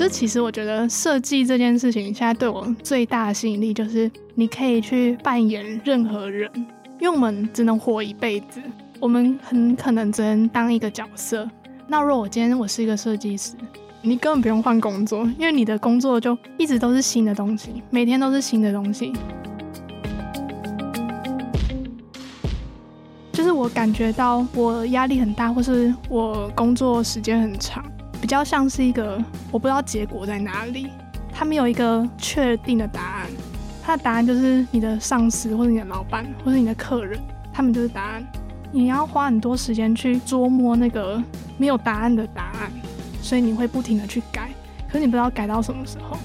就其实我觉得设计这件事情，现在对我最大的吸引力就是你可以去扮演任何人，因为我们只能活一辈子，我们很可能只能当一个角色。那如果我今天我是一个设计师，你根本不用换工作，因为你的工作就一直都是新的东西，每天都是新的东西。就是我感觉到我压力很大，或是我工作时间很长。比较像是一个我不知道结果在哪里，他没有一个确定的答案，他的答案就是你的上司或者你的老板或者你的客人，他们就是答案。你要花很多时间去琢磨那个没有答案的答案，所以你会不停的去改，可是你不知道改到什么时候。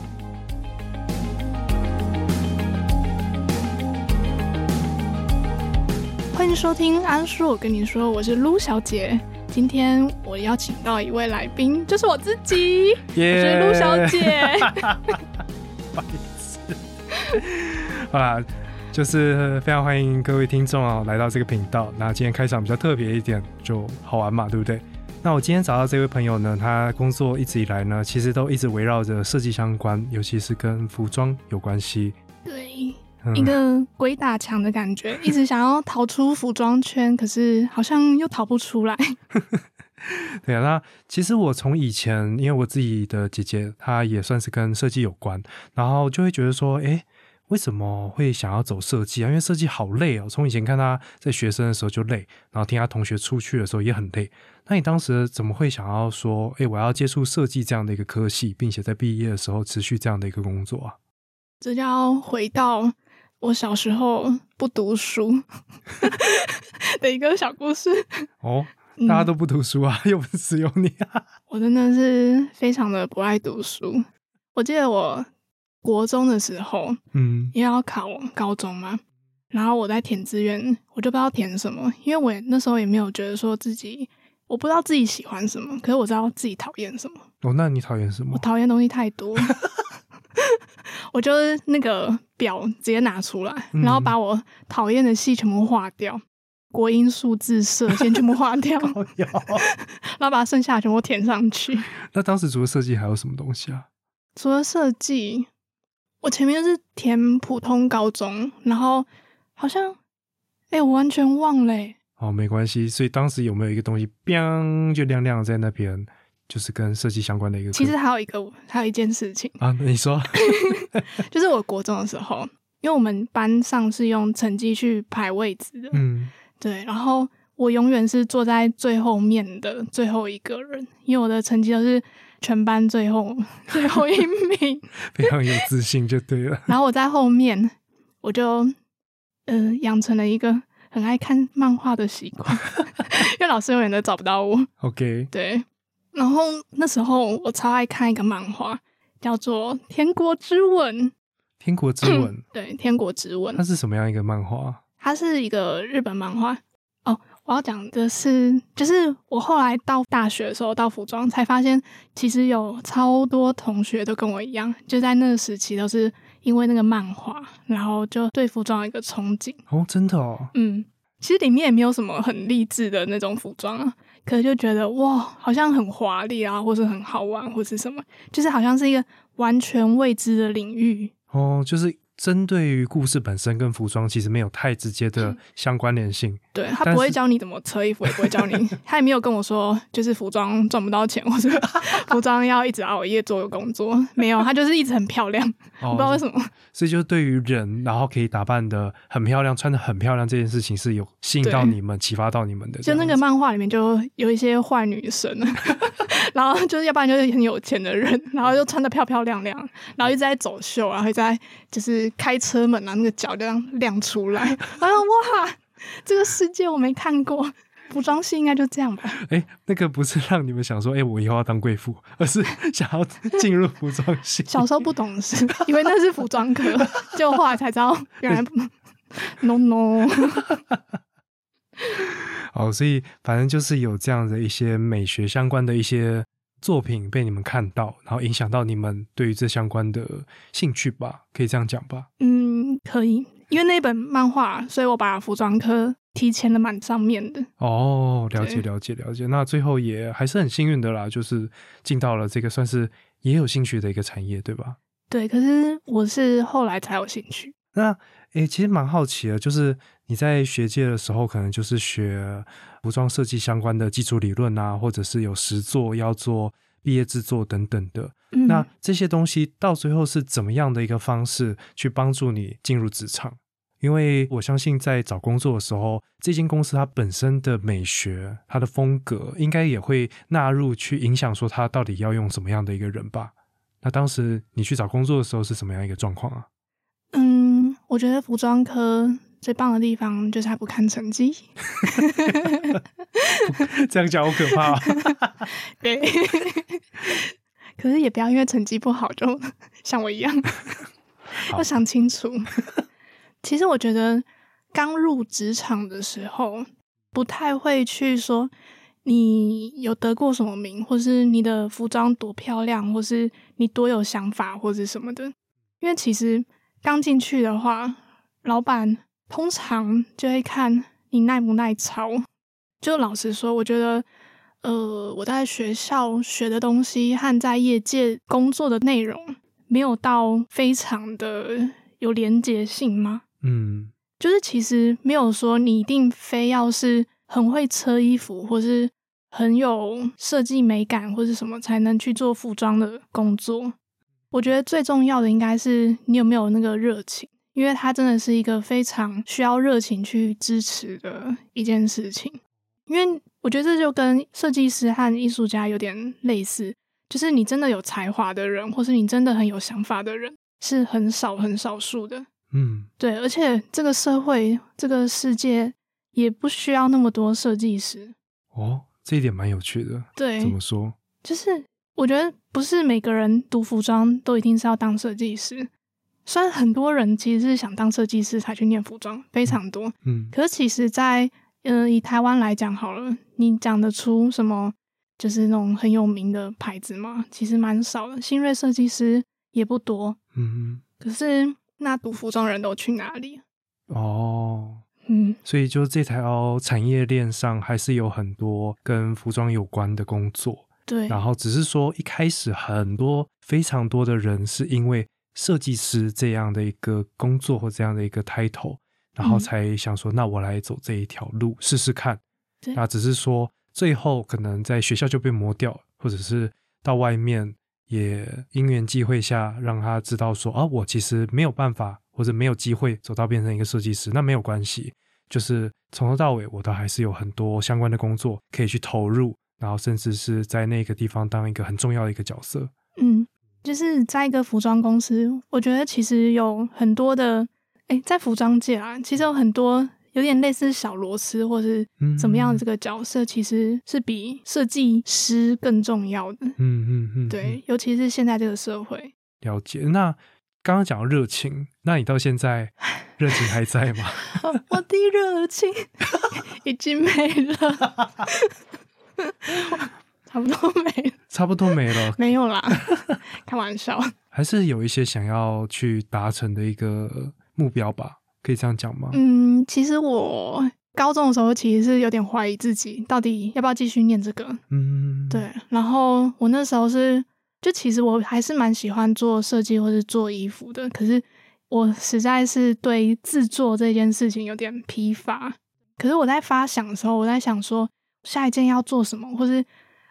欢迎收听安叔，我跟你说，我是陆小姐。今天我邀请到一位来宾，就是我自己，我是陆小姐。不好意思，好啦，就是非常欢迎各位听众啊来到这个频道。那今天开场比较特别一点，就好玩嘛，对不对？那我今天找到这位朋友呢，他工作一直以来呢，其实都一直围绕着设计相关，尤其是跟服装有关系。对。一个鬼打墙的感觉，一直想要逃出服装圈，可是好像又逃不出来。对啊，那其实我从以前，因为我自己的姐姐，她也算是跟设计有关，然后就会觉得说，哎，为什么会想要走设计啊？因为设计好累哦。从以前看她在学生的时候就累，然后听她同学出去的时候也很累。那你当时怎么会想要说，哎，我要接触设计这样的一个科系，并且在毕业的时候持续这样的一个工作啊？这就要回到。我小时候不读书的一个小故事 哦，大家都不读书啊，又不是只有你啊！我真的是非常的不爱读书。我记得我国中的时候，嗯，因为要考高中嘛，然后我在填志愿，我就不知道填什么，因为我那时候也没有觉得说自己，我不知道自己喜欢什么，可是我知道自己讨厌什么。哦，那你讨厌什么？我讨厌东西太多。我就是那个表直接拿出来，然后把我讨厌的戏全部划掉，国音数字社先全部划掉，然后把剩下全部填上去。那当时除了设计还有什么东西啊？除了设计，我前面是填普通高中，然后好像，哎，我完全忘了。哦，没关系。所以当时有没有一个东西，biang 就亮亮在那边？就是跟设计相关的一个。其实还有一个，还有一件事情啊，你说，就是我国中的时候，因为我们班上是用成绩去排位置的，嗯，对，然后我永远是坐在最后面的最后一个人，因为我的成绩都是全班最后最后一名，非常有自信就对了。然后我在后面，我就嗯养成了一个很爱看漫画的习惯，因为老师永远都找不到我。OK，对。然后那时候我超爱看一个漫画，叫做《天国之吻》。天国之吻，对，《天国之吻》。它是什么样一个漫画？它是一个日本漫画。哦，我要讲的是，就是我后来到大学的时候，到服装才发现，其实有超多同学都跟我一样，就在那个时期都是因为那个漫画，然后就对服装有一个憧憬。哦，真的哦。嗯，其实里面也没有什么很励志的那种服装啊。可是就觉得哇，好像很华丽啊，或是很好玩，或是什么，就是好像是一个完全未知的领域哦，就是。针对于故事本身跟服装其实没有太直接的相关联性，对他不会教你怎么车衣服，也不会教你，他也没有跟我说就是服装赚不到钱，或者 服装要一直熬夜做工作，没有，他就是一直很漂亮，我不知道为什么。所以就是对于人，然后可以打扮的很漂亮，穿的很漂亮这件事情是有吸引到你们，启发到你们的。就那个漫画里面就有一些坏女生，然后就是要不然就是很有钱的人，然后又穿的漂漂亮亮，然后一直在走秀然后在就是。开车门啊，那个脚就这样亮出来，啊哇！这个世界我没看过，服装系应该就这样吧？哎，那个不是让你们想说，哎，我以后要当贵妇，而是想要进入服装系。小时候不懂事，以为那是服装科，就后来才知道原来 no no。哦，所以反正就是有这样的一些美学相关的一些。作品被你们看到，然后影响到你们对于这相关的兴趣吧，可以这样讲吧？嗯，可以，因为那本漫画，所以我把服装科提前的蛮上面的。哦，了解了解了解。那最后也还是很幸运的啦，就是进到了这个算是也有兴趣的一个产业，对吧？对，可是我是后来才有兴趣。那诶，其实蛮好奇的，就是你在学界的时候，可能就是学服装设计相关的基础理论啊，或者是有实作要做毕业制作等等的。嗯那这些东西到最后是怎么样的一个方式去帮助你进入职场？因为我相信在找工作的时候，这间公司它本身的美学、它的风格，应该也会纳入去影响说它到底要用什么样的一个人吧。那当时你去找工作的时候是什么样一个状况啊？嗯，我觉得服装科最棒的地方就是它不看成绩。这样讲好可怕、啊。对，可是也不要因为成绩不好就像我一样，要想清楚。其实我觉得刚入职场的时候，不太会去说你有得过什么名，或是你的服装多漂亮，或是你多有想法，或者什么的。因为其实刚进去的话，老板通常就会看你耐不耐操。就老实说，我觉得，呃，我在学校学的东西和在业界工作的内容，没有到非常的有连结性吗？嗯就是其实没有说你一定非要是很会车衣服，或是很有设计美感，或是什么才能去做服装的工作。我觉得最重要的应该是你有没有那个热情，因为它真的是一个非常需要热情去支持的一件事情。因为我觉得这就跟设计师和艺术家有点类似，就是你真的有才华的人，或是你真的很有想法的人，是很少很少数的。嗯对，而且这个社会、这个世界也不需要那么多设计师。哦，这一点蛮有趣的。对怎，么说？就是我觉得不是每个人读服装都一定是要当设计师。虽然很多人其实是想当设计师才去念服装，非常多。嗯可是其实在，呃以台湾来讲好了，你讲得出什么就是那种很有名的牌子吗？其实蛮少的。新锐设计师也不多。嗯可是那读服装人都去哪里？哦，嗯，所以就这条产业链上还是有很多跟服装有关的工作，对，然后只是说一开始很多非常多的人是因为设计师这样的一个工作或这样的一个 title，然后嗯。才想说，那我来走这一条路试试看。对。那只是说最后可能在学校就被磨掉，或者是到外面也因缘际会下让他知道说，啊，我其实没有办法或者没有机会走到变成一个设计师，那没有关系，就是从头到尾我都还是有很多相关的工作可以去投入，然后甚至是在那个地方当一个很重要的一个角色。嗯，就是在一个服装公司，我觉得其实有很多的，哎，在服装界啊，其实有很多有点类似小螺丝或是怎么样的这个角色，其实是比设计师更重要的。嗯嗯嗯，对，尤其是现在这个社会，了解。那刚刚讲到热情，那你到现在 热情还在吗？我的热情 已经没了，差不多没了，差不多没了，没有啦，开玩笑。还是有一些想要去达成的一个目标吧？可以这样讲吗？嗯，其实我高中的时候其实是有点怀疑自己到底要不要继续念这个。嗯，对，然后我那时候是，就其实我还是蛮喜欢做设计或是做衣服的，可是我实在是对制作这件事情有点疲乏。可是我在发想的时候，我在想说下一件要做什么，或是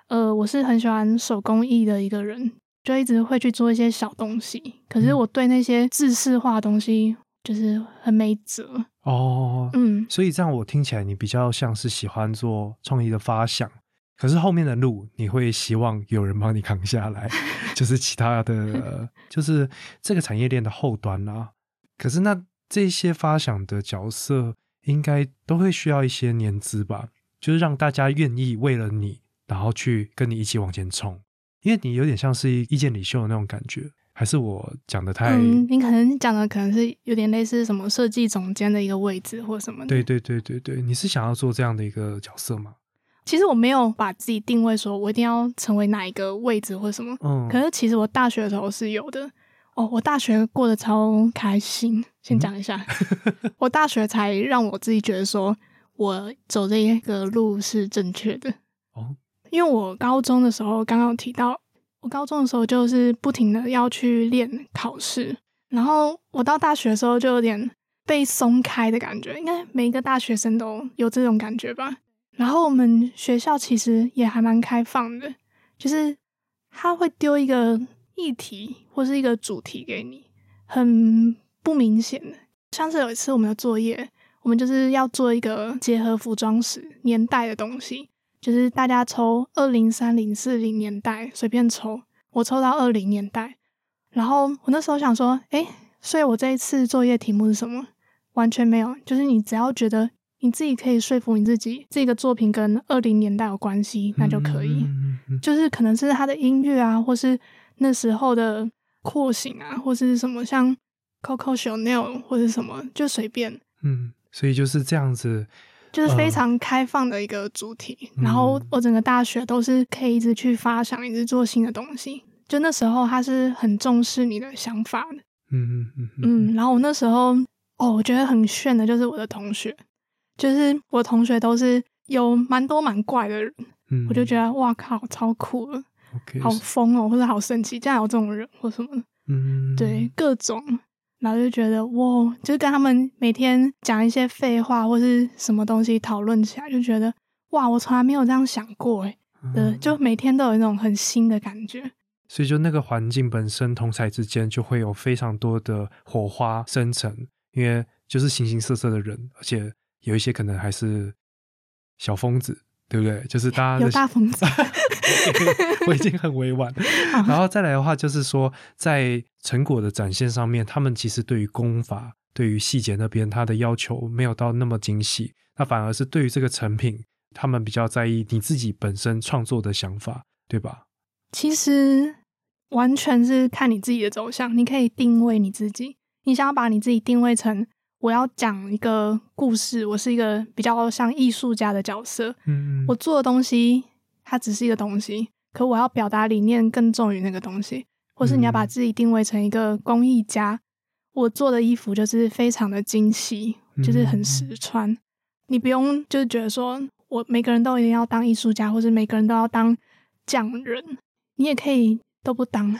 呃，我是很喜欢手工艺的一个人，就一直会去做一些小东西。可是嗯我对那些制式化的东西就是很没辙。哦，嗯，所以这样我听起来你比较像是喜欢做创意的发想，可是后面的路你会希望有人帮你扛下来，就是其他的，呃就是这个产业链的后端啊。可是那这些发想的角色应该都会需要一些年资吧，就是让大家愿意为了你，然后去跟你一起往前冲，因为你有点像是意见领袖的那种感觉，还是我讲的太？嗯，你可能讲的可能是有点类似什么设计总监的一个位置或什么的。对对对对对，你是想要做这样的一个角色吗？其实我没有把自己定位说我一定要成为哪一个位置或什么，嗯，可是其实我大学的时候是有的。哦，我大学过得超开心。先讲一下，我大学才让我自己觉得说我走这一个路是正确的。哦，因为我高中的时候刚刚有提到，我高中的时候就是不停的要去练考试，然后我到大学的时候就有点被松开的感觉，应该每一个大学生都有这种感觉吧。然后我们学校其实也还蛮开放的，就是他会丢一个议题或是一个主题给你，很不明显的。像是有一次我们的作业，我们就是要做一个结合服装史年代的东西。就是大家抽二零三零四零年代随便抽，我抽到二零年代，然后我那时候想说，哎，所以我这一次作业题目是什么？完全没有，就是你只要觉得你自己可以说服你自己，这个作品跟二零年代有关系，那就可以。就是可能是他的音乐啊，或是那时候的廓形啊，或是什么像 Coco Chanel 或是什么，就随便。嗯，所以就是这样子。就是非常开放的一个主题，然后我整个大学都是可以一直去发想，一直做新的东西。就那时候他是很重视你的想法的，嗯嗯嗯嗯。然后我那时候哦，我觉得很炫的，就是我的同学，就是我同学都是有蛮多蛮怪的人，我就觉得哇靠，超酷了，好疯哦，或者好神奇，竟然有这种人或什么的，嗯，对，各种。然后就觉得哇，就是跟他们每天讲一些废话或是什么东西讨论起来，就觉得哇，我从来没有这样想过哎，对，就每天都有一种很新的感觉。所以就那个环境本身，同才之间就会有非常多的火花生成，因为就是形形色色的人，而且有一些可能还是小疯子。对不对？就是大家有大疯子，我已经很委婉。然后再来的话，就是说在成果的展现上面，他们其实对于功法、对于细节那边，他的要求没有到那么精细。那反而是对于这个成品，他们比较在意你自己本身创作的想法，对吧？其实完全是看你自己的走向。你可以定位你自己，你想要把你自己定位成。我要讲一个故事，我是一个比较像艺术家的角色。嗯，我做的东西它只是一个东西，可我要表达理念更重于那个东西。或是你要把自己定位成一个工艺家，我做的衣服就是非常的精细，就是很实穿。你不用就是觉得说我每个人都一定要当艺术家，或者每个人都要当匠人，你也可以都不当。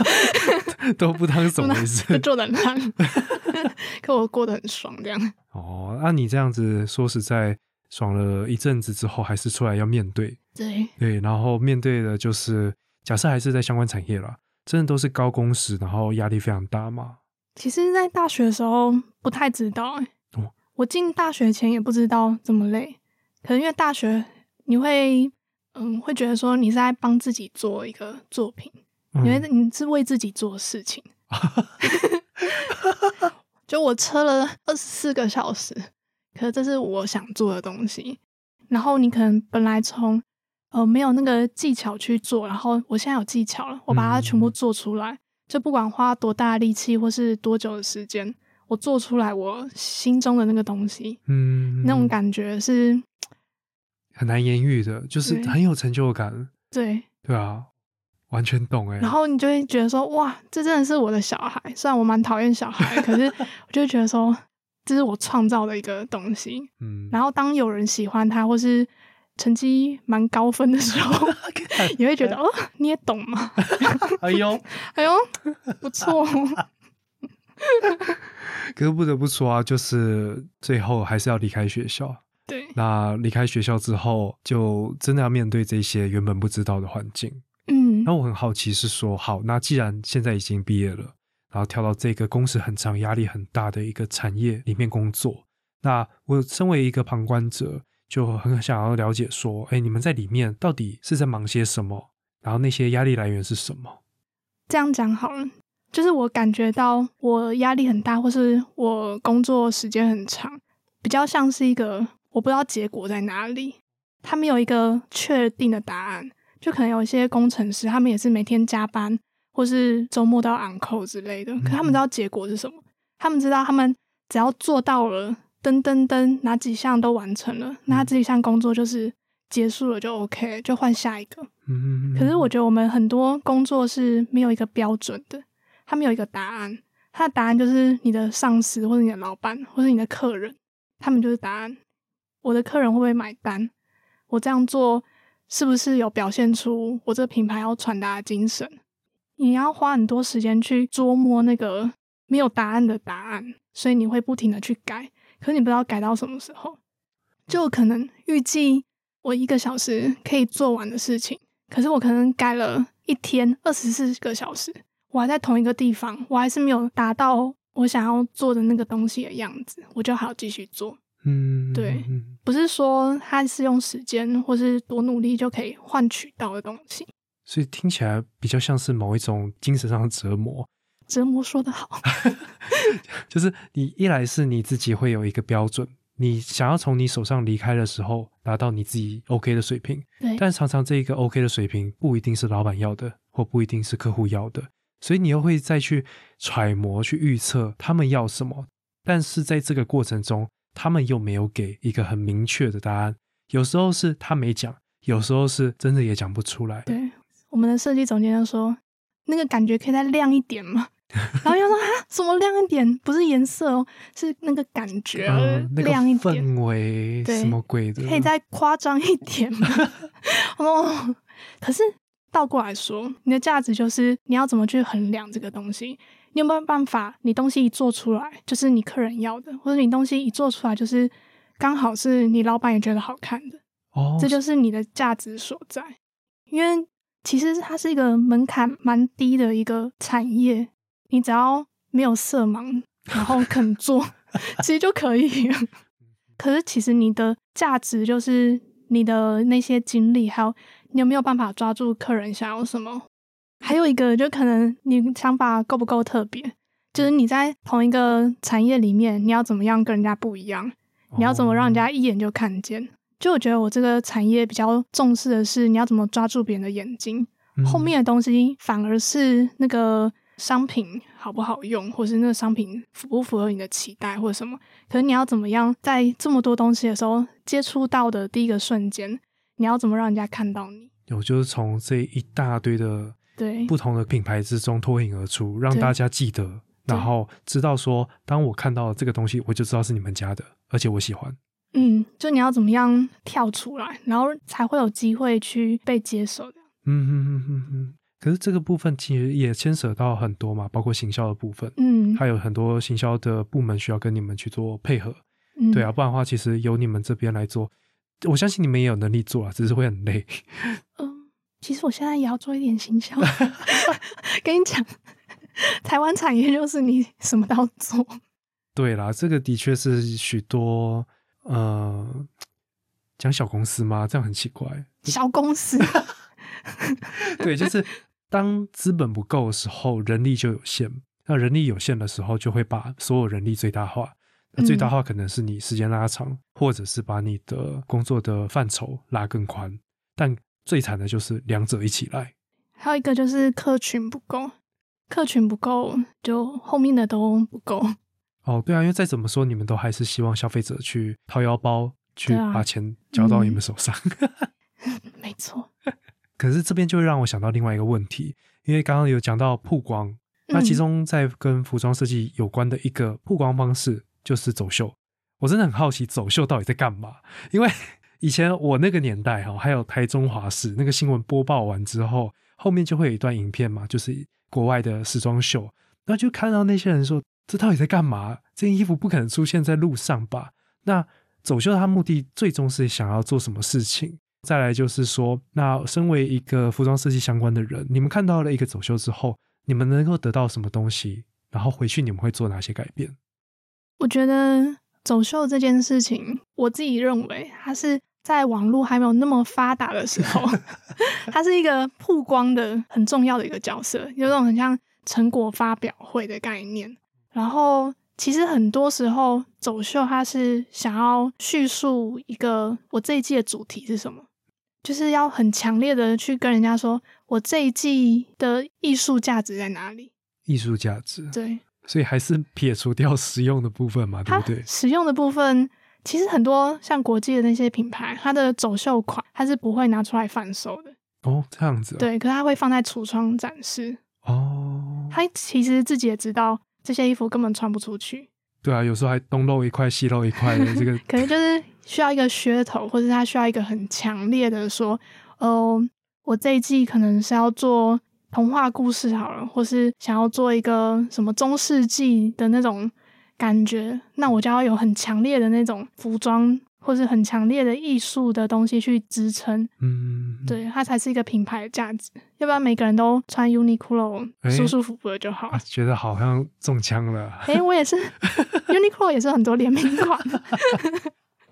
都不当什么意思？做的烂，可我过得很爽，这样。哦，那你这样子说实在爽了一阵子之后，还是出来要面对。对对，然后面对的就是假设还是在相关产业了，真的都是高工时，然后压力非常大嘛？其实，在大学的时候不太知道，哎，我进大学前也不知道这么累，可能因为大学你会嗯会觉得说你是在帮自己做一个作品。因为你是为自己做事情，就我车了二十四个小时，可是这是我想做的东西。然后你可能本来从呃没有那个技巧去做，然后我现在有技巧了，我把它全部做出来，就不管花多大力气或是多久的时间，我做出来我心中的那个东西，嗯，那种感觉是很难言喻的，就是很有成就感。对，对啊。完全懂哎，然后你就会觉得说，哇，这真的是我的小孩。虽然我蛮讨厌小孩，可是 我就觉得说，这是我创造的一个东西。嗯，然后当有人喜欢他，或是成绩蛮高分的时候，你会觉得哦，你也懂吗？哎呦，哎呦，不错。可是不得不说啊，就是最后还是要离开学校。对，那离开学校之后，就真的要面对这些原本不知道的环境。嗯，那我很好奇是说，好，那既然现在已经毕业了，然后跳到这个工时很长、压力很大的一个产业里面工作，那我身为一个旁观者，就很想要了解说，哎，你们在里面到底是在忙些什么？然后那些压力来源是什么？这样讲好了，就是我感觉到我压力很大，或是我工作时间很长，比较像是一个我不知道结果在哪里，他没有一个确定的答案。就可能有一些工程师，他们也是每天加班，或是周末都要 on call 之类的。可他们知道结果是什么？他们知道他们只要做到了噔噔噔哪几项都完成了，那这一项工作就是结束了，就 OK，就换下一个。嗯可是我觉得我们很多工作是没有一个标准的，他没有一个答案。他的答案就是你的上司，或者你的老板，或者你的客人，他们就是答案。我的客人会不会买单？我这样做。是不是有表现出我这个品牌要传达的精神？你要花很多时间去琢磨那个没有答案的答案，所以你会不停的去改，可是你不知道改到什么时候，就可能预计我一个小时可以做完的事情，可是我可能改了一天二十四个小时，我还在同一个地方，我还是没有达到我想要做的那个东西的样子，我就还要继续做。嗯，对嗯不是说他是用时间或是多努力就可以换取到的东西。所以听起来比较像是某一种精神上的折磨，折磨说得好，就是你一来是你自己会有一个标准，你想要从你手上离开的时候达到你自己 OK 的水平，对，但常常这一个 OK 的水平不一定是老板要的，或不一定是客户要的，所以你又会再去揣摩、去预测他们要什么，但是在这个过程中，他们又没有给一个很明确的答案，有时候是他没讲，有时候是真的也讲不出来。对，我们的设计总监就说，那个感觉可以再亮一点吗。然后又说啊，什么亮一点？不是颜色哦，是那个感觉、亮一点，氛围什么鬼的？可以再夸张一点吗？哦，可是倒过来说，你的价值就是你要怎么去衡量这个东西？你有没有办法？你东西一做出来就是你客人要的，或者你东西一做出来就是刚好是你老板也觉得好看的，哦，这就是你的价值所在。因为其实它是一个门槛蛮低的一个产业，你只要没有色盲，然后肯做，其实就可以了。可是其实你的价值就是你的那些经历，还有你有没有办法抓住客人想要什么。还有一个，就可能你想法够不够特别，就是你在同一个产业里面，你要怎么样跟人家不一样，你要怎么让人家一眼就看见。就我觉得我这个产业比较重视的是你要怎么抓住别人的眼睛，嗯后面的东西反而是那个商品好不好用，或是那个商品符不符合你的期待或者什么。可是你要怎么样在这么多东西的时候接触到的第一个瞬间，你要怎么让人家看到你？有就是从这一大堆的对不同的品牌之中脱颖而出，让大家记得，然后知道说，当我看到这个东西，我就知道是你们家的，而且我喜欢。嗯，就你要怎么样跳出来，然后才会有机会去被接受的。嗯哼哼哼哼。可是这个部分其实也牵涉到很多嘛，包括行销的部分，嗯，还有很多行销的部门需要跟你们去做配合。嗯对啊，，不然的话，其实由你们这边来做，我相信你们也有能力做啊，只是会很累。嗯，其实我现在也要做一点行销。跟你讲，台湾产业就是你什么都要做。对啦，这个的确是许多呃，讲小公司吗？这样很奇怪。小公司，对，就是当资本不够的时候，人力就有限。那人力有限的时候，就会把所有人力最大化。那最大化可能是你时间拉长，或者是把你的工作的范畴拉更宽。但最惨的就是两者一起来。还有一个就是客群不够，客群不够，就后面的都不够。哦，对啊，因为再怎么说，你们都还是希望消费者去掏腰包，去把钱交到你们手上。没错，可是这边就会让我想到另外一个问题，因为刚刚有讲到曝光，那其嗯中在跟服装设计有关的一个曝光方式就是走秀。我真的很好奇走秀到底在干嘛，因为以前我那个年代哈，还有台中华视那个新闻播报完之后，后面就会有一段影片嘛，就是国外的时装秀，然后就看到那些人说这到底在干嘛？这件衣服不可能出现在路上吧？那走秀它目的最终是想要做什么事情？再来就是说，那身为一个服装设计相关的人，你们看到了一个走秀之后，你们能够得到什么东西？然后回去你们会做哪些改变？我觉得走秀这件事情，我自己认为它是在网络还没有那么发达的时候，它是一个曝光的很重要的一个角色，有种很像成果发表会的概念。然后其实很多时候走秀，它是想要叙述一个我这一季的主题是什么，就是要很强烈的去跟人家说我这一季的艺术价值在哪里。艺术价值，对，所以还是撇除掉实用的部分嘛，对不对？实用的部分，其实很多像国际的那些品牌，它的走秀款它是不会拿出来贩售的，哦，这样子、哦，，对，可是它会放在橱窗展示。哦，它其实自己也知道这些衣服根本穿不出去，对啊，有时候还东露一块西露一块的这个，可能就是需要一个噱头，或者它需要一个很强烈的说，呃，我这一季可能是要做童话故事好了，或是想要做一个什么中世纪的那种感觉，那我就要有很强烈的那种服装，或是很强烈的艺术的东西去支撑，嗯，对，它才是一个品牌的价值。要不然每个人都穿 Uniqlo 舒舒服服的就好啊，。觉得好像中枪了。诶，我也是，Uniqlo 也是很多联名款。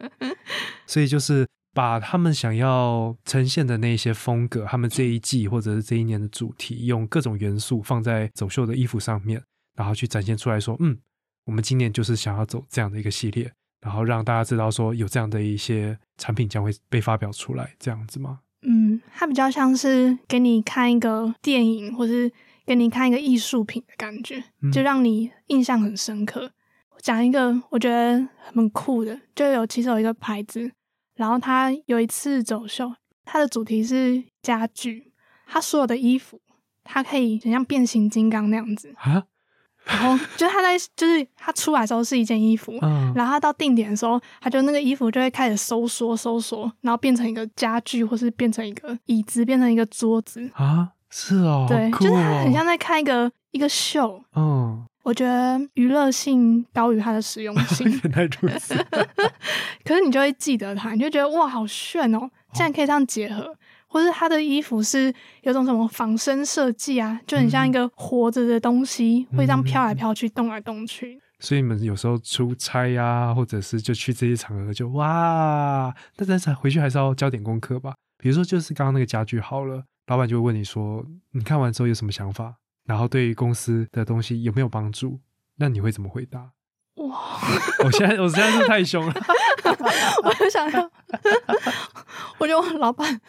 所以就是把他们想要呈现的那些风格，他们这一季或者是这一年的主题，用各种元素放在走秀的衣服上面，然后去展现出来说，嗯，我们今年就是想要走这样的一个系列，然后让大家知道说有这样的一些产品将会被发表出来，这样子吗？嗯，它比较像是给你看一个电影，或是给你看一个艺术品的感觉，嗯就让你印象很深刻。讲一个我觉得很酷的，就有其实有一个牌子，然后它有一次走秀，它的主题是家具，它所有的衣服，它可以很像变形金刚那样子，啊，然后就是它在就是他出来的时候是一件衣服，嗯，然后他到定点的时候，他就那个衣服就会开始收缩收缩，然后变成一个家具，或是变成一个椅子，变成一个桌子。啊，是哦，对，就是它哦，很像在看一个一个秀。嗯，我觉得娱乐性高于它的实用性，原来如此，可是你就会记得它，你就觉得哇，好炫哦，竟然可以这样结合。或是他的衣服是有种什么仿生设计啊，就很像一个活着的东西，会这样飘来飘去、动来动去。所以你们有时候出差呀、或者是就去这些场合就哇，那但是回去还是要交点功课吧。比如说就是刚刚那个家具好了，老板就会问你说，你看完之后有什么想法，然后对于公司的东西有没有帮助？那你会怎么回答？哇，我现在我现在是太凶了，我就想要，我觉得我老板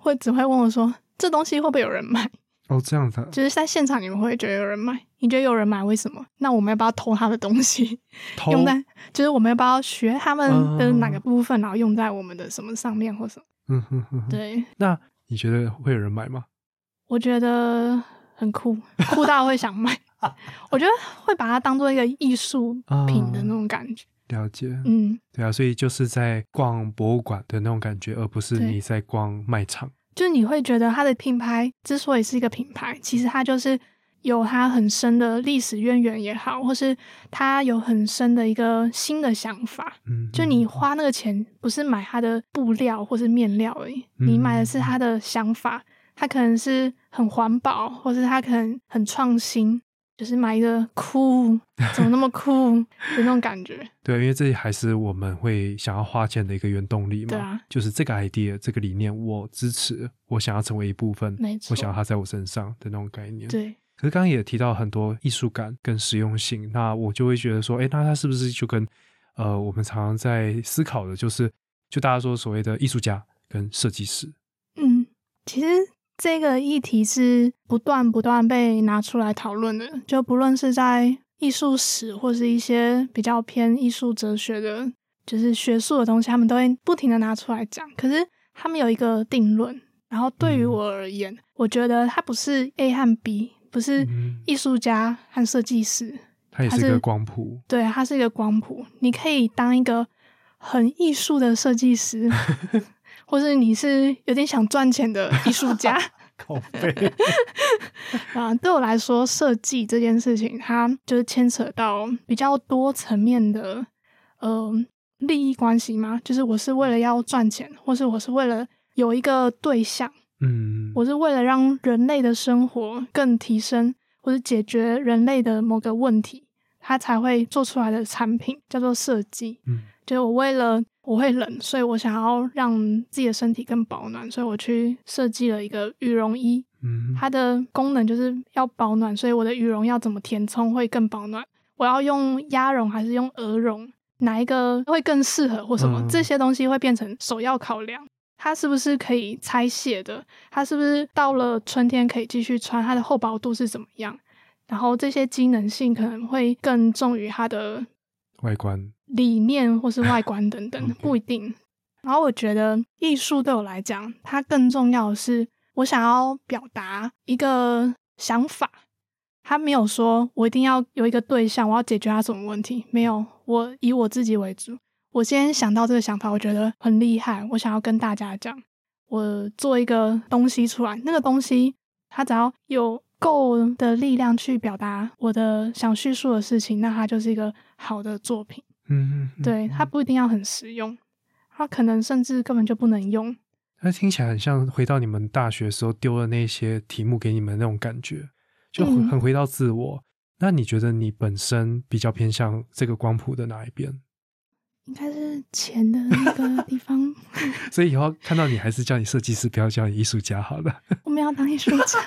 会只会问我说：“这东西会不会有人买哦，这样子啊，就是在现场你们会觉得有人买？你觉得有人买，为什么？那我们要不要偷他的东西偷用在？就是我们要不要学他们的哪个嗯部分，然后用在我们的什么上面或什么？嗯哼哼哼，对，那你觉得会有人买吗？我觉得很酷，酷到会想买。我觉得会把它当做一个艺术品的那种感觉。了解，嗯，对啊，所以就是在逛博物馆的那种感觉，而不是你在逛卖场。就是你会觉得它的品牌之所以是一个品牌，其实它就是有它很深的历史渊源也好，或是它有很深的一个新的想法。嗯，就你花那个钱，不是买它的布料或是面料而已，嗯你买的是它的想法。它可能是很环保，或是它可能很创新，就是买一个酷，怎么那么酷的那种感觉。对，因为这还是我们会想要花钱的一个原动力嘛。对啊，就是这个 idea 这个理念，我支持，我想要成为一部分，没错我想要它在我身上的那种概念。。对，可是刚刚也提到很多艺术感跟实用性，那我就会觉得说，哎，那它是不是就跟呃我们常常在思考的，就是就大家说所谓的艺术家跟设计师，嗯，其实这个议题是不断不断被拿出来讨论的，就不论是在艺术史或是一些比较偏艺术哲学的，就是学术的东西，他们都会不停的拿出来讲。可是他们有一个定论，然后对于嗯我而言，我觉得它不是 A 和 B，不是嗯艺术家和设计师，它也是一个光谱。对，它是一个光谱，你可以当一个很艺术的设计师，或是你是有点想赚钱的艺术家 口碑，啊。对我来说，设计这件事情，它就是牵扯到比较多层面的呃利益关系嘛，就是我是为了要赚钱，或是我是为了有一个对象，嗯，我是为了让人类的生活更提升，或者解决人类的某个问题，它才会做出来的产品叫做设计。嗯就是我为了我会冷，所以我想要让自己的身体更保暖，所以我去设计了一个羽绒衣。嗯，它的功能就是要保暖，所以我的羽绒要怎么填充会更保暖？我要用鸭绒还是用鹅绒？哪一个会更适合或什么？嗯这些东西会变成首要考量。它是不是可以拆卸的？它是不是到了春天可以继续穿？它的厚薄度是怎么样？然后这些机能性可能会更重于它的外观，理念或是外观等等不一定。然后我觉得艺术对我来讲，它更重要的是我想要表达一个想法。他没有说我一定要有一个对象，我要解决他什么问题，没有，我以我自己为主。我先想到这个想法，我觉得很厉害，我想要跟大家讲。我做一个东西出来，那个东西它只要有够的力量去表达我的想叙述的事情，那它就是一个好的作品。嗯嗯，对，它不一定要很实用，它可能甚至根本就不能用。那听起来很像回到你们大学时候丢的那些题目给你们那种感觉，就很很回到自我。那你觉得你本身比较偏向这个光谱的哪一边？应该是钱的那个地方。所以以后看到你还是叫你设计师，不要叫你艺术家好了。我们要当艺术家。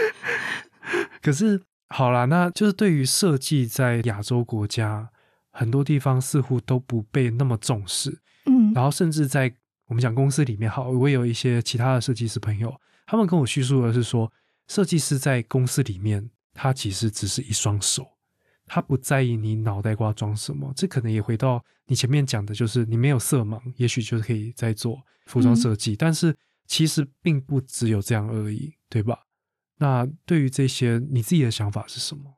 可是好啦，那就是对于设计在亚洲国家很多地方似乎都不被那么重视。嗯，然后甚至在我们讲公司里面，好，我有一些其他的设计师朋友，他们跟我叙述的是说，设计师在公司里面，他其实只是一双手，他不在意你脑袋瓜装什么。这可能也回到你前面讲的，就是你没有色盲，也许就可以在做服装设计，但是其实并不只有这样而已，对吧？那对于这些，你自己的想法是什么？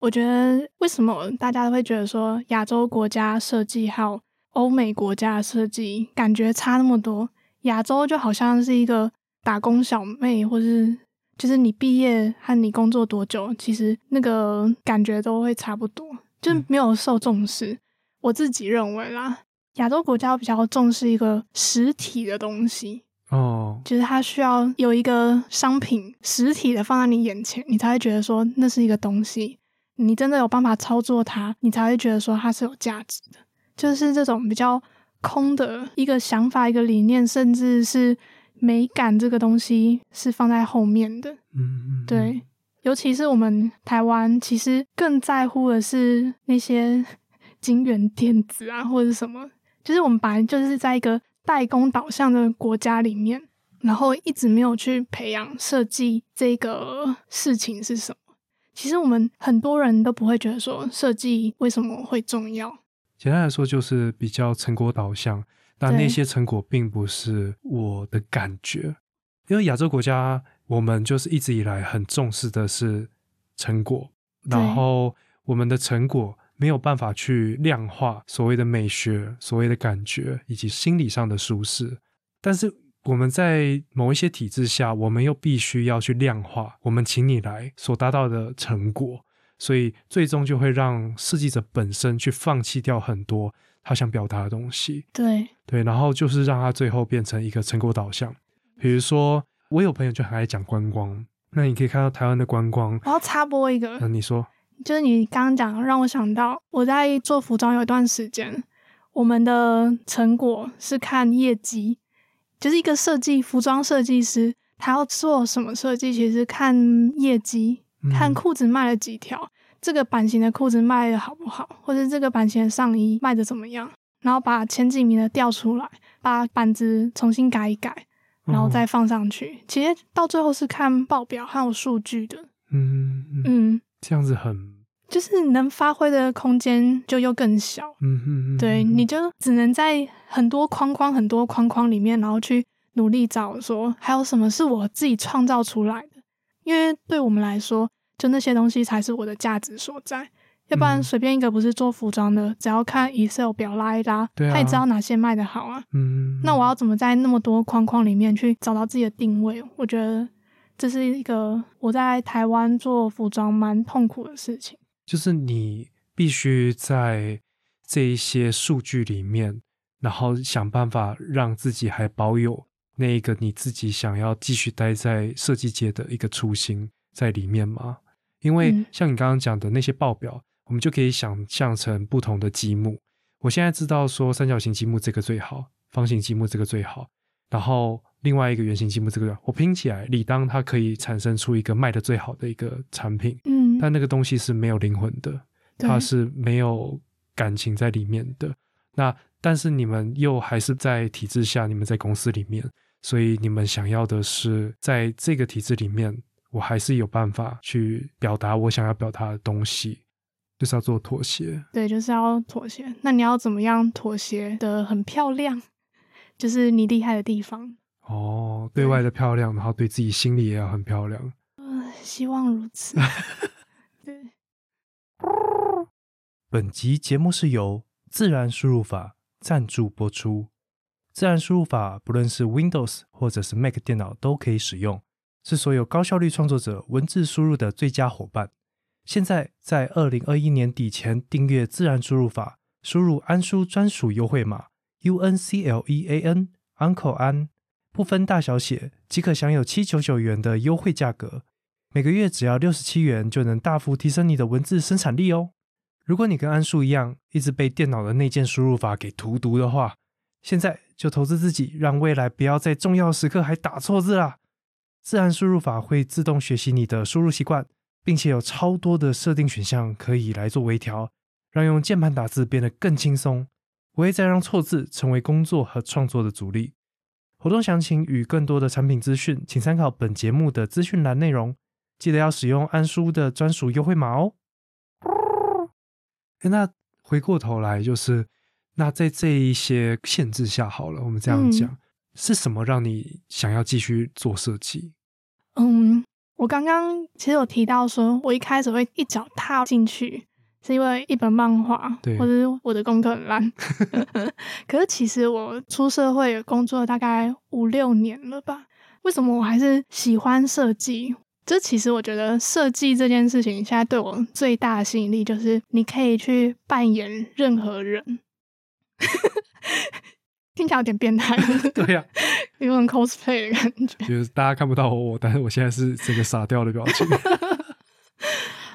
我觉得为什么大家都会觉得说亚洲国家设计还有欧美国家的设计感觉差那么多？亚洲就好像是一个打工小妹，或是就是你毕业和你工作多久，其实那个感觉都会差不多，就是没有受重视。我自己认为啦，亚洲国家比较重视一个实体的东西。哦，就是它需要有一个商品实体的放在你眼前，你才会觉得说那是一个东西，你真的有办法操作它，你才会觉得说它是有价值的。就是这种比较空的一个想法、一个理念，甚至是美感这个东西是放在后面的。嗯嗯，对，尤其是我们台湾，其实更在乎的是那些 金源电子啊，或者什么，就是我们本来就是在一个。代工导向的国家里面，然后一直没有去培养设计这个事情是什么。其实我们很多人都不会觉得说设计为什么会重要。简单来说，就是比较成果导向，但那些成果并不是我的感觉。因为亚洲国家，我们就是一直以来很重视的是成果，然后我们的成果。没有办法去量化所谓的美学、所谓的感觉以及心理上的舒适，但是我们在某一些体制下，我们又必须要去量化我们请你来所达到的成果，所以最终就会让设计者本身去放弃掉很多他想表达的东西。对对，然后就是让他最后变成一个成果导向。比如说，我有朋友就很爱讲观光，那你可以看到台湾的观光。我要插播一个，那你说。就是你刚刚讲，让我想到我在做服装有一段时间，我们的成果是看业绩，就是一个设计服装设计师，他要做什么设计，其实看业绩，看裤子卖了几条，这个版型的裤子卖的好不好，或者这个版型的上衣卖的怎么样，然后把前几名的调出来，把板子重新改一改，然后再放上去。其实到最后是看报表还有数据的。嗯嗯。这样子很，就是能发挥的空间就又更小。嗯哼，对，你就只能在很多框框、很多框框里面，然后去努力找说还有什么是我自己创造出来的。因为对我们来说，就那些东西才是我的价值所在。要不然随便一个不是做服装的，只要看 Excel 表拉一拉，他也知道哪些卖的好啊。嗯，那我要怎么在那么多框框里面去找到自己的定位？我觉得。这是一个我在台湾做服装蛮痛苦的事情，就是你必须在这一些数据里面，然后想办法让自己还保有那一个你自己想要继续待在设计界的一个初心在里面吗？因为像你刚刚讲的那些报表，我们就可以想象成不同的积木。我现在知道说三角形积木这个最好，方形积木这个最好，然后。另外一个原型积木，这个我拼起来，理当它可以产生出一个卖的最好的一个产品。嗯，但那个东西是没有灵魂的，它是没有感情在里面的。那但是你们又还是在体制下，你们在公司里面，所以你们想要的是在这个体制里面，我还是有办法去表达我想要表达的东西，就是要做妥协。对，就是要妥协。那你要怎么样妥协的很漂亮？就是你厉害的地方。哦，对外的漂亮，然后对自己心里也要很漂亮。嗯，希望如此。对。本集节目是由自然输入法赞助播出。自然输入法不论是 Windows 或者是 Mac 电脑都可以使用，是所有高效率创作者文字输入的最佳伙伴。现在在二零二一年底前订阅自然输入法，输入安叔专属优惠码 U N C L E A N Uncle 安，不分大小写，即可享有七九九元的优惠价格。每个月只要六十七元，就能大幅提升你的文字生产力哦。如果你跟安叔一样，一直被电脑的内建输入法给荼毒的话，现在就投资自己，让未来不要在重要时刻还打错字啦。自然输入法会自动学习你的输入习惯，并且有超多的设定选项可以来做微调，让用键盘打字变得更轻松，不会再让错字成为工作和创作的阻力。活动详情与更多的产品资讯，请参考本节目的资讯栏内容。记得要使用安叔的专属优惠码哦。那回过头来就是。那在这一些限制下，好了，我们这样讲，是什么让你想要继续做设计？嗯，我刚刚其实有提到说，我一开始会一脚踏进去，是因为一本漫画，或者是我的功课很烂。可是其实我出社会工作大概五六年了吧？为什么我还是喜欢设计？这其实我觉得设计这件事情，现在对我最大的吸引力就是你可以去扮演任何人。听起来有点变态，对呀，有种 cosplay 的感觉。就是大家看不到我，但是我现在是这个傻掉的表情。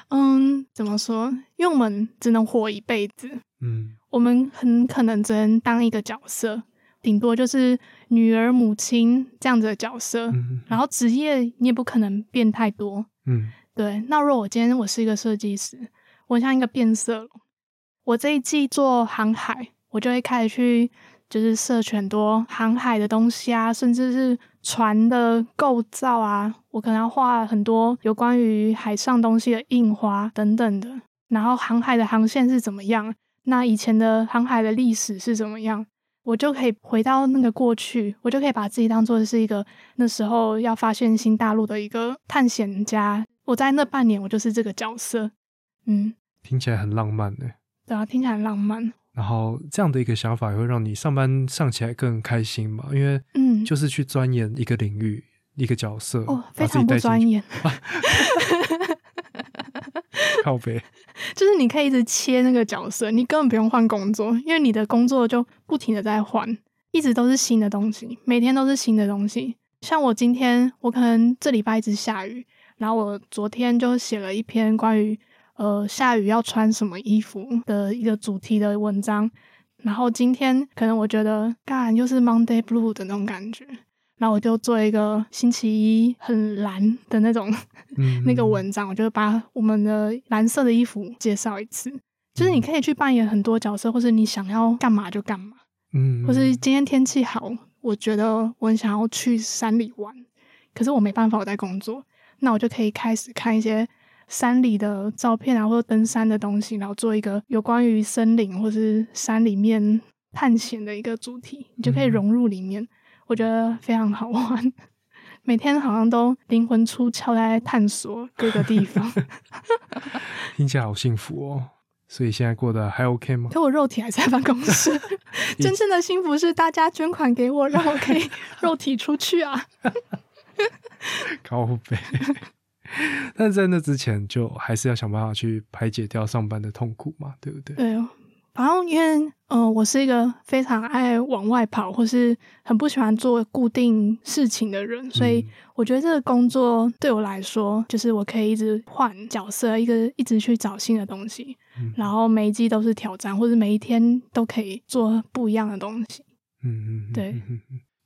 嗯，怎么说？因为我们只能活一辈子，嗯，我们很可能只能当一个角色，顶多就是女儿、母亲这样子的角色。然后职业你也不可能变太多，嗯，对。那如果我今天我是一个设计师，我像一个变色龙，我这一季做航海。我就会开始去，就是摄取很多航海的东西啊，甚至是船的构造啊。我可能要画很多有关于海上东西的印花等等的。然后航海的航线是怎么样？那以前的航海的历史是怎么样？我就可以回到那个过去，我就可以把自己当做是一个那时候要发现新大陆的一个探险家。我在那半年，我就是这个角色。嗯，听起来很浪漫呢。对啊，听起来很浪漫。然后这样的一个想法也会让你上班上起来更开心嘛？因为嗯，就是去钻研一个领域、一个角色，哦，非常不钻研。靠背，就是你可以一直切那个角色，你根本不用换工作，因为你的工作就不停的在换，一直都是新的东西，每天都是新的东西。像我今天，我可能这礼拜一直下雨，然后我昨天就写了一篇关于。呃，下雨要穿什么衣服的一个主题的文章，然后今天可能我觉得，干又是 Monday Blue 的那种感觉，然后我就做一个星期一很蓝的那种 那个文章，我就把我们的蓝色的衣服介绍一次，就是你可以去扮演很多角色，或是你想要干嘛就干嘛，嗯，或是今天天气好，我觉得我很想要去山里玩，可是我没办法我在工作，那我就可以开始看一些。山里的照片啊，或者登山的东西，然后做一个有关于森林或是山里面探险的一个主题，你就可以融入里面。我觉得非常好玩，每天好像都灵魂出窍在探索各个地方。听起来好幸福哦！所以现在过得还 OK 吗？可我肉体还在办公室。真正的幸福是大家捐款给我，让我可以肉体出去啊！靠背。但在那之前，就还是要想办法去排解掉上班的痛苦嘛，对不对？对，反正因为，呃，我是一个非常爱往外跑，或是很不喜欢做固定事情的人，所以我觉得这个工作对我来说，就是我可以一直换角色，一个一直去找新的东西，然后每一季都是挑战，或者每一天都可以做不一样的东西。嗯嗯，对。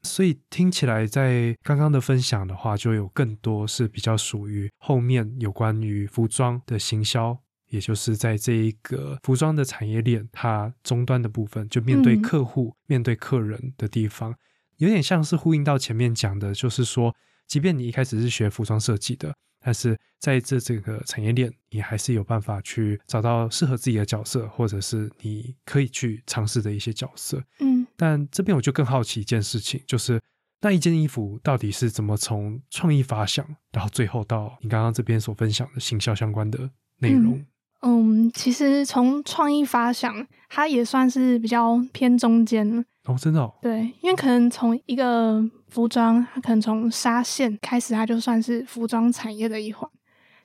所以听起来，在刚刚的分享的话，就有更多是比较属于后面有关于服装的行销，也就是在这一个服装的产业链它终端的部分，就面对客户、面对客人的地方，有点像是呼应到前面讲的，就是说，即便你一开始是学服装设计的，但是在这整个产业链，你还是有办法去找到适合自己的角色，或者是你可以去尝试的一些角色。嗯。但这边我就更好奇一件事情，就是那一件衣服到底是怎么从创意发想，然后最后到你刚刚这边所分享的行销相关的内容？嗯，其实从创意发想，它也算是比较偏中间。哦，真的哦。对，因为可能从一个服装，它可能从纱线开始，它就算是服装产业的一环。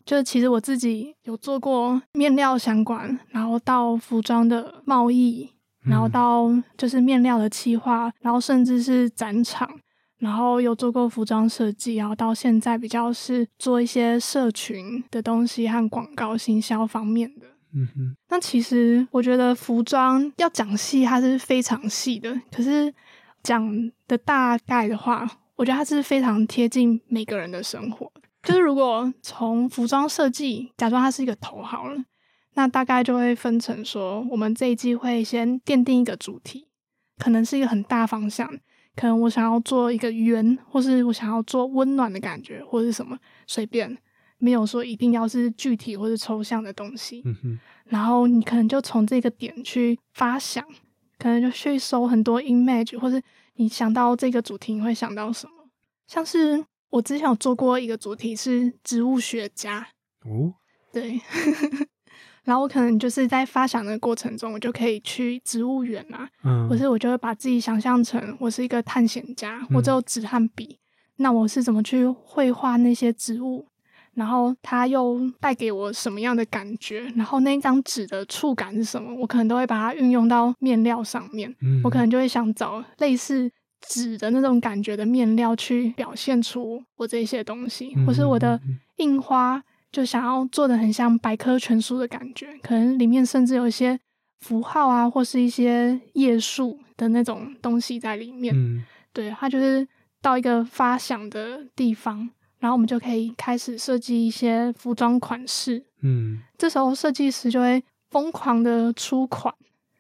就是其实我自己有做过面料相关，然后到服装的贸易，然后到就是面料的企划，然后甚至是展场，然后有做过服装设计，然后到现在比较是做一些社群的东西和广告行销方面的。嗯哼，那其实我觉得服装要讲细，它是非常细的。可是讲的大概的话，我觉得它是非常贴近每个人的生活。就是如果从服装设计，假装它是一个头好了，那大概就会分成说，我们这一季会先奠定一个主题，可能是一个很大方向，可能我想要做一个圆，或是我想要做温暖的感觉，或是什么，随便。没有说一定要是具体或是抽象的东西，嗯哼，然后你可能就从这个点去发想，可能就去搜很多 image，或是你想到这个主题你会想到什么？像是我之前有做过一个主题是植物学家，哦，对，然后我可能就是在发想的过程中，我就可以去植物园啊，嗯，或是我就会把自己想象成我是一个探险家，我只有纸和笔，那我是怎么去绘画那些植物？然后它又带给我什么样的感觉？然后那张纸的触感是什么？我可能都会把它运用到面料上面。嗯我可能就会想找类似纸的那种感觉的面料去表现出我这些东西，或是我的印花，就想要做的很像百科全书的感觉，可能里面甚至有一些符号啊，或是一些页数的那种东西在里面。嗯对，它就是到一个发想的地方，然后我们就可以开始设计一些服装款式。嗯这时候设计师就会疯狂的出款，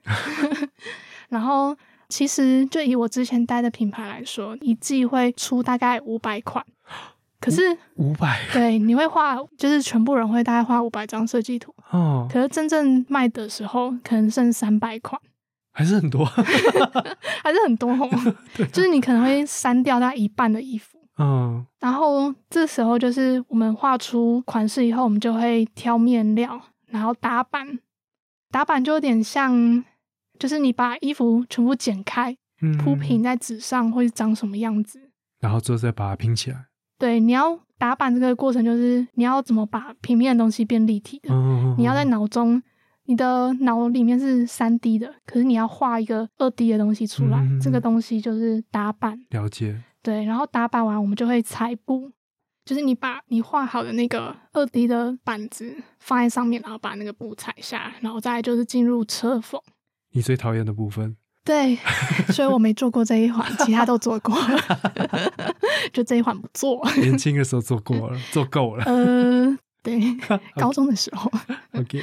然后其实就以我之前待的品牌来说，一季会出大概五百款，可是五百。对你会画，就是全部人会大概画五百张设计图，哦，可是真正卖的时候可能剩三百款，还是很多，还是很多哦，就是你可能会删掉大概一半的衣服。嗯然后这时候就是我们画出款式以后，我们就会挑面料，然后打版。打版就有点像，就是你把衣服全部剪开，嗯，铺平，在纸上会长什么样子。然后之后再把它拼起来，对，你要打板这个过程，就是你要怎么把平面的东西变立体的。嗯，你要在脑中，你的脑里面是三 D 的，可是你要画一个二 D 的东西出来，嗯这个东西就是打板。了解，对，然后打板完，我们就会裁布，就是你把你画好的那个二 D 的板子放在上面，然后把那个布裁下来，然后再来就是进入车缝。你最讨厌的部分，对，所以我没做过这一环，其他都做过。了，就这一环不做。年轻的时候做过了，做够了。呃，对，高中的时候，，OK，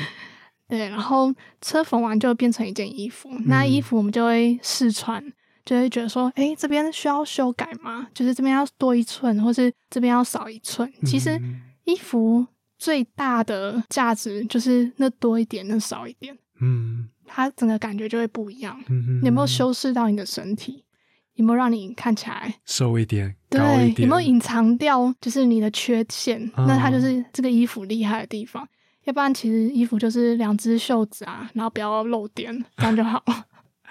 对，然后车缝完就变成一件衣服，那衣服我们就会试穿，就会觉得说，哎，这边需要修改吗？就是这边要多一寸，或是这边要少一寸。其实嗯衣服最大的价值就是那多一点，那少一点，嗯它整个感觉就会不一样。嗯，你有没有修饰到你的身体？有没有让你看起来瘦一点，高对一？点，有没有隐藏掉就是你的缺陷？嗯那它就是这个衣服厉害的地方。要不然其实衣服就是两只袖子啊，然后不要露点，这样就好，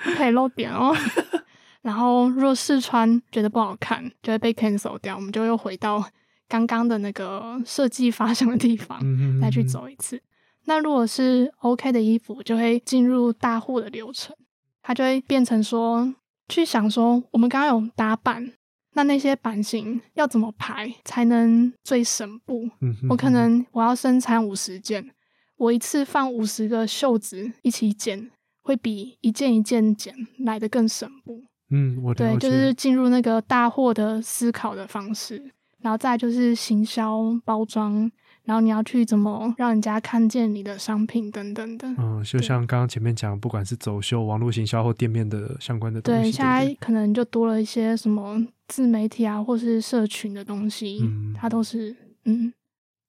不 可以露点哦。然后如果试穿觉得不好看，就会被 cancel 掉，我们就又回到刚刚的那个设计发生的地方。嗯再去，走一次。那如果是 OK 的衣服，就会进入大户的流程，它就会变成说，去想说，我们刚刚有打版，那那些版型要怎么排才能最省布？嗯哼我可能我要生产五十件，我一次放五十个袖子一起剪，会比一件一件剪来的更省布。嗯，我对，就是进入那个大货的思考的方式，然后再就是行销包装，然后你要去怎么让人家看见你的商品等等的。嗯，就像刚刚前面讲，不管是走秀、网络行销或店面的相关的东西对，西，现在可能就多了一些什么自媒体啊，或是社群的东西，嗯它都是嗯，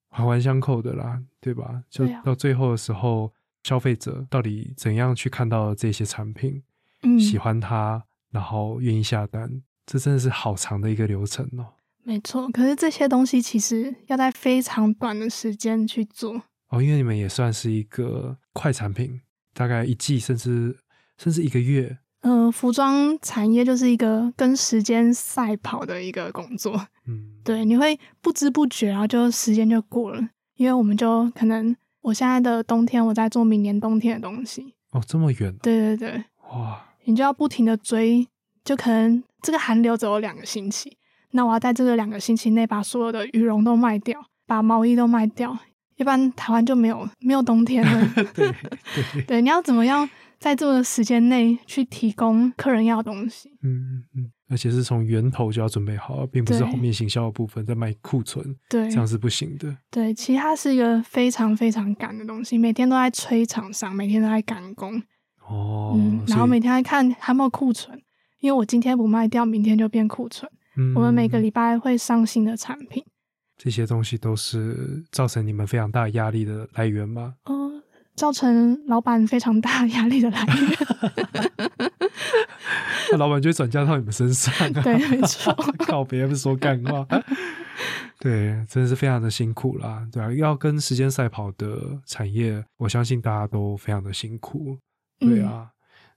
环环相扣的啦，对吧？就到最后的时候，消费者到底怎样去看到这些产品，嗯，喜欢它，然后愿意下单，这真的是好长的一个流程哦。没错。可是这些东西其实要在非常短的时间去做，哦，因为你们也算是一个快产品，大概一季甚至甚至一个月。呃，服装产业就是一个跟时间赛跑的一个工作。嗯，对，你会不知不觉，然后就时间就过了，因为我们就可能我现在的冬天，我在做明年冬天的东西。哦，这么远。对对对，哇，你就要不停的追，就可能这个寒流只有两个星期，那我要在这个两个星期内把所有的羽绒都卖掉，把毛衣都卖掉，一般台湾就没有没有冬天了。对对，对，你要怎么样在这个时间内去提供客人要的东西？嗯嗯嗯，而且是从源头就要准备好，并不是对后面行销的部分在卖库存，对这样是不行的。对，其实它是一个非常非常赶的东西，每天都在催厂商，每天都在赶工，哦，嗯，然后每天在看还有没有库存，因为我今天不卖掉，明天就变库存。我们每个嗯礼拜会上新的产品，这些东西都是造成你们非常大压力的来源吗？呃，造成老板非常大压力的来源。那老板就会转嫁到你们身上、啊。对，没错。靠别不说干话。对，真的是非常的辛苦啦，对啊，要跟时间赛跑的产业，我相信大家都非常的辛苦，对啊。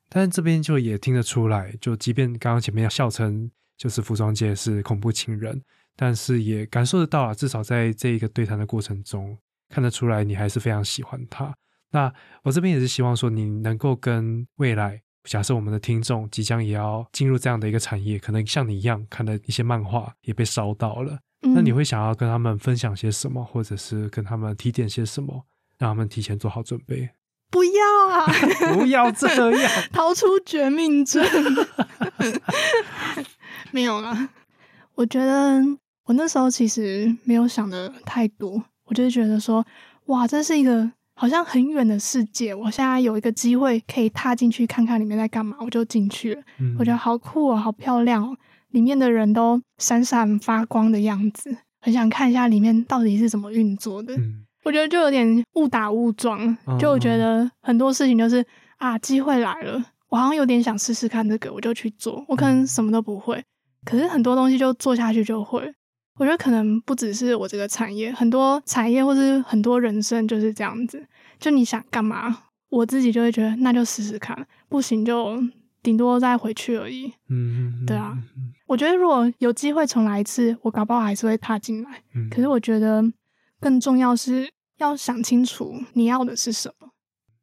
但是这边就也听得出来，就即便刚刚前面笑称就是服装界是恐怖情人，但是也感受得到啊，至少在这一个对谈的过程中，看得出来你还是非常喜欢他。那我这边也是希望说，你能够跟未来，假设我们的听众即将也要进入这样的一个产业，可能像你一样看的一些漫画也被烧到了，嗯那你会想要跟他们分享些什么，或者是跟他们提点些什么，让他们提前做好准备？不要啊，不要这样，逃出绝命镇。没有啦，我觉得我那时候其实没有想的太多，我就是觉得说，哇，这是一个好像很远的世界，我现在有一个机会可以踏进去看看里面在干嘛，我就进去了。嗯我觉得好酷哦，好漂亮哦，里面的人都闪闪发光的样子，很想看一下里面到底是怎么运作的。嗯我觉得就有点误打误撞，嗯就我觉得很多事情就是啊，机会来了，我好像有点想试试看这个，我就去做。我可能什么都不会，可是很多东西就做下去就会。我觉得可能不只是我这个产业，很多产业或是很多人生就是这样子。就你想干嘛，我自己就会觉得那就试试看，不行就顶多再回去而已。嗯嗯，对啊嗯，我觉得如果有机会重来一次，我搞不好还是会踏进来。嗯可是我觉得更重要是要想清楚你要的是什么。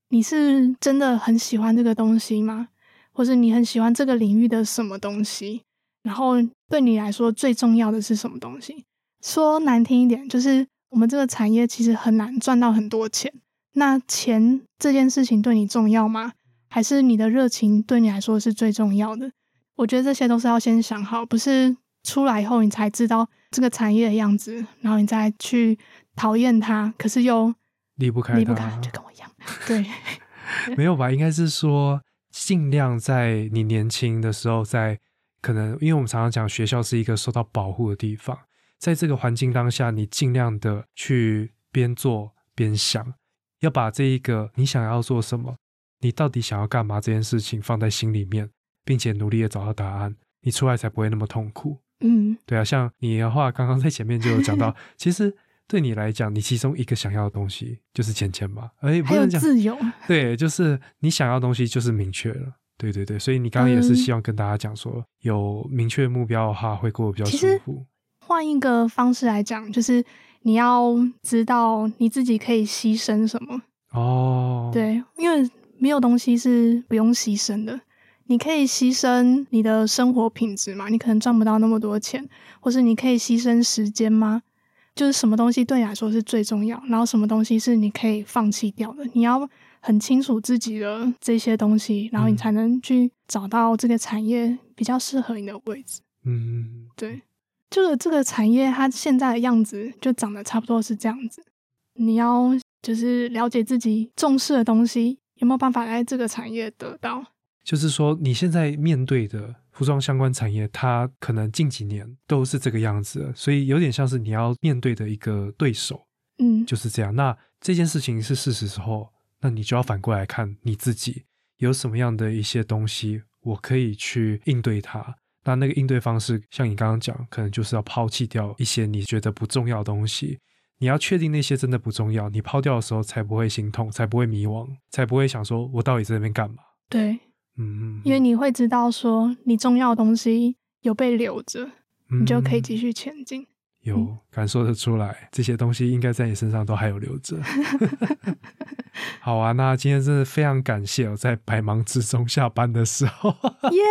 你是真的很喜欢这个东西吗？或是你很喜欢这个领域的什么东西？然后对你来说最重要的是什么东西？说难听一点，就是我们这个产业其实很难赚到很多钱。那钱这件事情对你重要吗？还是你的热情对你来说是最重要的？我觉得这些都是要先想好，不是出来以后你才知道这个产业的样子，然后你再去讨厌它，可是又离不开离不开，就跟我一样。对，没有吧？应该是说，尽量在你年轻的时候，在可能，因为我们常常讲学校是一个受到保护的地方，在这个环境当下，你尽量的去边做边想，要把这一个你想要做什么，你到底想要干嘛这件事情放在心里面，并且努力的找到答案，你出来才不会那么痛苦。嗯对啊，像你的话，刚刚在前面就有讲到，其实对你来讲，你其中一个想要的东西就是钱钱嘛，而不还有能讲自由。对，就是你想要的东西就是明确了。对对对，所以你刚刚也是嗯希望跟大家讲说，有明确目标的话，会过得比较舒服。换一个方式来讲，就是你要知道你自己可以牺牲什么。哦，，对，因为没有东西是不用牺牲的。你可以牺牲你的生活品质嘛？你可能赚不到那么多钱，或是你可以牺牲时间吗？就是什么东西对你来说是最重要，然后什么东西是你可以放弃掉的。你要很清楚自己的这些东西，然后你嗯才能去找到这个产业比较适合你的位置。嗯，对，这个这个产业它现在的样子就长得差不多是这样子。你要就是了解自己重视的东西有没有办法在这个产业得到。就是说你现在面对的服装相关产业，它可能近几年都是这个样子，所以有点像是你要面对的一个对手嗯，就是这样。那这件事情是事实之后，那你就要反过来看你自己有什么样的一些东西，我可以去应对它。那那个应对方式，像你刚刚讲，可能就是要抛弃掉一些你觉得不重要的东西，你要确定那些真的不重要，你抛掉的时候才不会心痛，才不会迷惘，才不会想说我到底在那边干嘛？对，嗯，嗯因为你会知道说你重要的东西有被留着，你就可以嗯继续前进。有感受得出来，这些东西应该在你身上都还有留着。好啊，那今天真的非常感谢我，在百忙之中下班的时候，耶！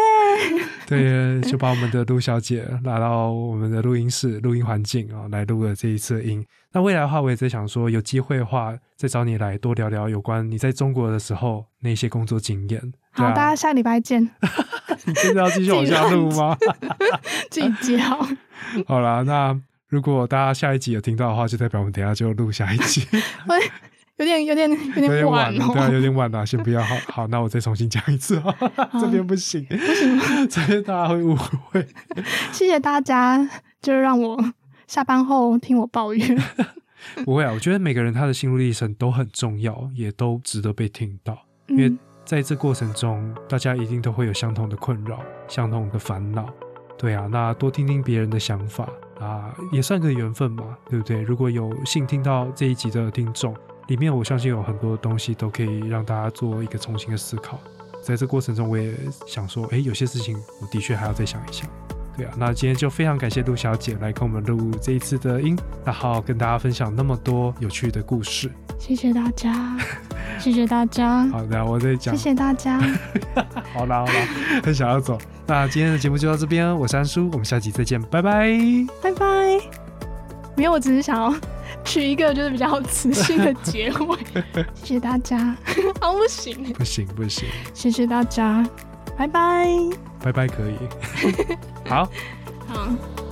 对，就把我们的陆小姐拉到我们的录音室、录音环境啊、来录了这一次的音。那未来的话，我也在想说，有机会的话，再找你来多聊聊有关你在中国的时候那些工作经验。好，啊大家下礼拜见，你真的要继续往下录吗？自己接好。好啦，那如果大家下一集有听到的话，就代表我们等一下就录下一集。喂，有点有点有有点点晚了，对啊，哦。有点晚了，先不要。好好，那我再重新讲一次啊，这边不行，不行，这边大家会误会。谢谢大家，就是让我下班后听我抱怨。不会啊，我觉得每个人他的心路历程都很重要，也都值得被听到，因为嗯，在这过程中，大家一定都会有相同的困扰、相同的烦恼。对啊，那多听听别人的想法啊，也算个缘分嘛，对不对？如果有幸听到这一集的听众，里面我相信有很多东西都可以让大家做一个重新的思考。在这过程中，我也想说，诶，有些事情我的确还要再想一想。对啊，那今天就非常感谢陆小姐来跟我们录这一次的音，然后跟大家分享那么多有趣的故事。谢谢大家，谢谢大家，好的，我再讲谢。谢大家，好啦好啦，很想要走。那今天的节目就到这边，我是安叔，我们下期再见，拜拜。拜拜。没有，我只是想要取一个就是比较磁性的结尾。谢谢大家，好 不行，不行不行，谢谢大家，拜拜。拜拜可以。好。好。